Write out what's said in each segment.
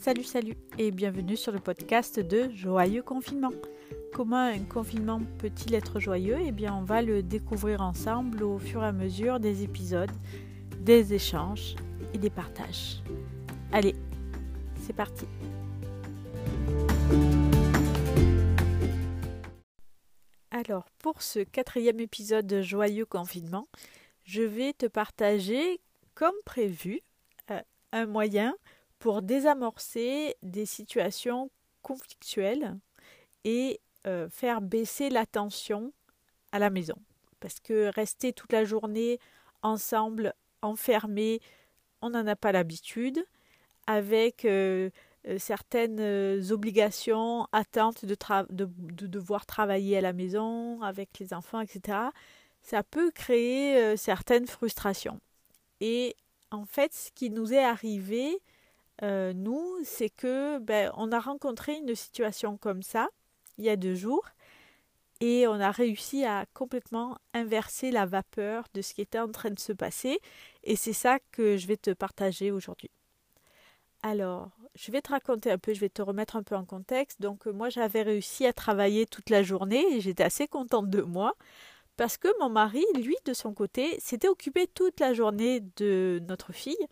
Salut, salut et bienvenue sur le podcast de Joyeux Confinement. Comment un confinement peut-il être joyeux? Eh bien, on va le découvrir ensemble au fur et à mesure des épisodes, des échanges et des partages. Allez, c'est parti Alors, pour ce quatrième épisode de Joyeux Confinement, je vais te partager, comme prévu, euh, un moyen pour désamorcer des situations conflictuelles et euh, faire baisser la tension à la maison. Parce que rester toute la journée ensemble, enfermés, on n'en a pas l'habitude, avec euh, euh, certaines obligations, attentes de, de, devoir travailler à la maison, avec les enfants, etc. Ça peut créer certaines frustrations. Et en fait, ce qui nous est arrivé, euh, nous, c'est que ben, on a rencontré une situation comme ça il y a deux jours et on a réussi à complètement inverser la vapeur de ce qui était en train de se passer et c'est ça que je vais te partager aujourd'hui. Alors, je vais te raconter un peu, je vais te remettre un peu en contexte. Donc, moi, j'avais réussi à travailler toute la journée et j'étais assez contente de moi parce que mon mari, lui, de son côté, s'était occupé toute la journée de notre fille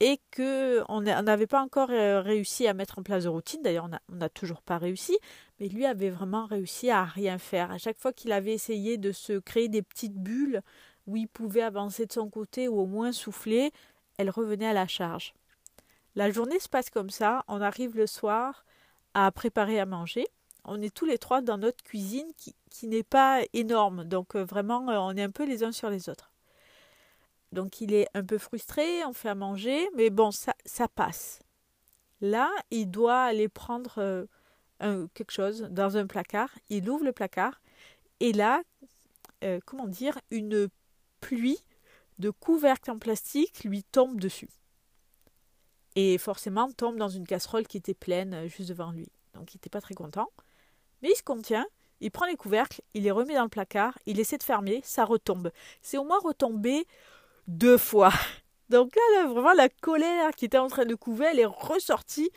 et qu'on n'avait pas encore euh, réussi à mettre en place de routine. D'ailleurs, on n'a toujours pas réussi, mais lui avait vraiment réussi à rien faire. À chaque fois qu'il avait essayé de se créer des petites bulles où il pouvait avancer de son côté ou au moins souffler, elle revenait à la charge. La journée se passe comme ça. On arrive le soir à préparer à manger. On est tous les trois dans notre cuisine qui, n'est pas énorme. Donc euh, vraiment, euh, on est un peu les uns sur les autres. Donc il est un peu frustré, on fait à manger, mais bon, ça, passe. Là, il doit aller prendre euh, quelque chose dans un placard. Il ouvre le placard et là, euh, comment dire, une pluie de couvercles en plastique lui tombe dessus. Et forcément tombe dans une casserole qui était pleine euh, juste devant lui. Donc il n'était pas très content. Mais il se contient, il prend les couvercles, il les remet dans le placard, il essaie de fermer, ça retombe. C'est au moins retombé deux fois. Donc là, vraiment, la colère qui était en train de couver, elle est ressortie.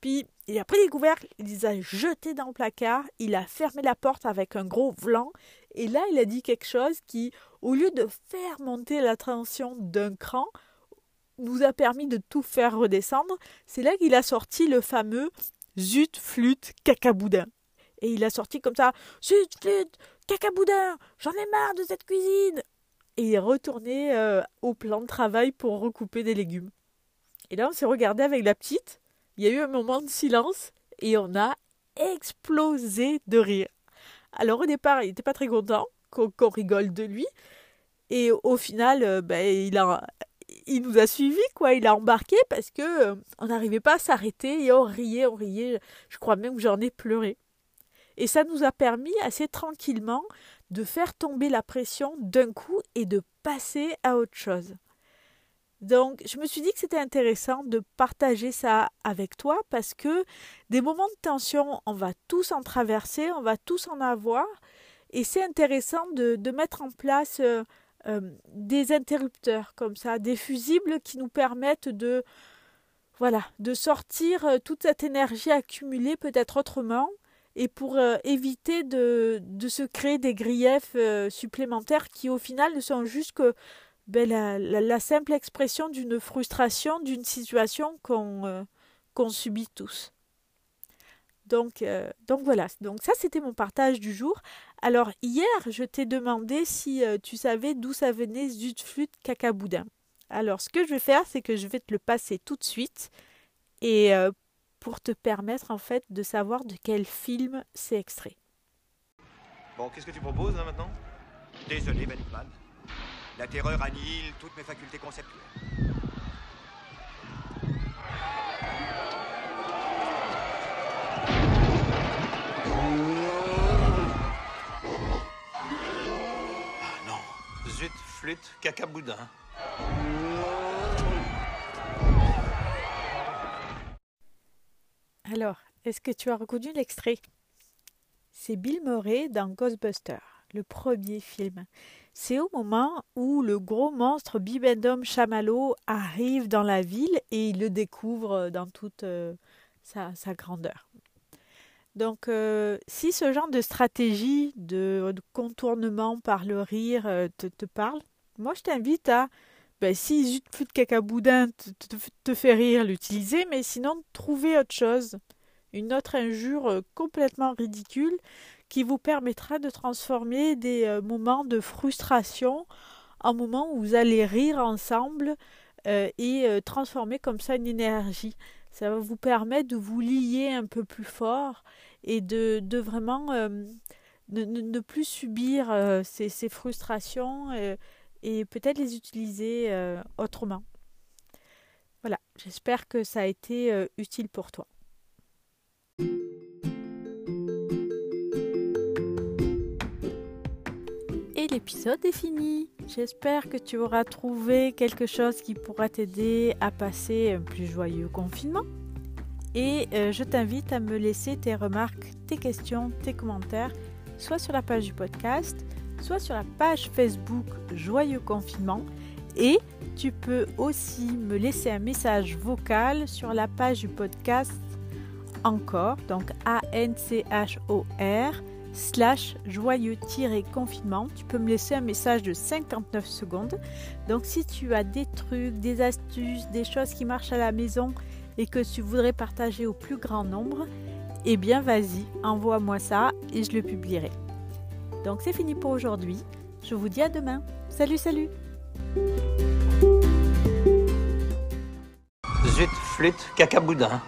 Puis il a pris les couvercles, il les a jetés dans le placard, il a fermé la porte avec un gros blanc. Et là, il a dit quelque chose qui, au lieu de faire monter la tension d'un cran, nous a permis de tout faire redescendre. C'est là qu'il a sorti le fameux zut, flûte, cacaboudin. Et il a sorti comme ça Zut, flûte, cacaboudin, j'en ai marre de cette cuisine et est retourné euh, au plan de travail pour recouper des légumes. Et là, on s'est regardé avec la petite. Il y a eu un moment de silence et on a explosé de rire. Alors au départ, il n'était pas très content qu'on rigole de lui. Et au final, euh, ben, il, a, il nous a suivis, quoi. Il a embarqué parce que euh, on n'arrivait pas à s'arrêter et on riait, on riait. Je crois même que j'en ai pleuré. Et ça nous a permis assez tranquillement de faire tomber la pression d'un coup et de passer à autre chose. Donc, je me suis dit que c'était intéressant de partager ça avec toi parce que des moments de tension, on va tous en traverser, on va tous en avoir, et c'est intéressant de, mettre en place euh, euh, des interrupteurs comme ça, des fusibles qui nous permettent de, voilà, de sortir euh, toute cette énergie accumulée peut-être autrement et pour euh, éviter de, de, se créer des griefs euh, supplémentaires qui au final ne sont juste que ben, la, la, simple expression d'une frustration, d'une situation qu'on euh, subit tous. Donc, donc voilà, donc ça c'était mon partage du jour. Alors hier, je t'ai demandé si tu savais d'où ça venait Zut Flûte Cacaboudin. Alors ce que je vais faire, c'est que je vais te le passer tout de suite. Et pour te permettre en fait de savoir de quel film c'est extrait. Bon, qu'est-ce que tu proposes là maintenant? Désolé, Batman. La terreur annihile toutes mes facultés conceptuelles. Ah non, zut, flûte, cacaboudin. Alors, est-ce que tu as reconnu l'extrait? C'est Bill Murray dans Ghostbusters. le premier film. C'est au moment où le gros monstre Bibendum Chamallow arrive dans la ville et il le découvre dans toute euh, sa, grandeur. Donc, euh, si ce genre de stratégie de, contournement par le rire euh, te, parle, moi je t'invite à, ben, si Zut de caca boudin te, te fait rire, l'utiliser, mais sinon trouver autre chose, une autre injure complètement ridicule qui vous permettra de transformer des euh, moments de frustration en moments où vous allez rire ensemble euh, et euh, transformer comme ça une énergie. Ça va vous permettre de vous lier un peu plus fort et de, de vraiment ne, plus subir ces, ces, frustrations et peut-être les utiliser autrement. Voilà, j'espère que ça a été utile pour toi. l'épisode est fini. J'espère que tu auras trouvé quelque chose qui pourra t'aider à passer un plus joyeux confinement. Et euh, je t'invite à me laisser tes remarques, tes questions, tes commentaires, soit sur la page du podcast, soit sur la page Facebook Joyeux Confinement. Et tu peux aussi me laisser un message vocal sur la page du podcast encore, donc A-N-C-H-O-R slash joyeux-confinement. Tu peux me laisser un message de 59 secondes. Donc si tu as des trucs, des astuces, des choses qui marchent à la maison et que tu voudrais partager au plus grand nombre, eh bien vas-y, envoie-moi ça et je le publierai. Donc c'est fini pour aujourd'hui. Je vous dis à demain. Salut, salut Zut, flûte, cacaboudin.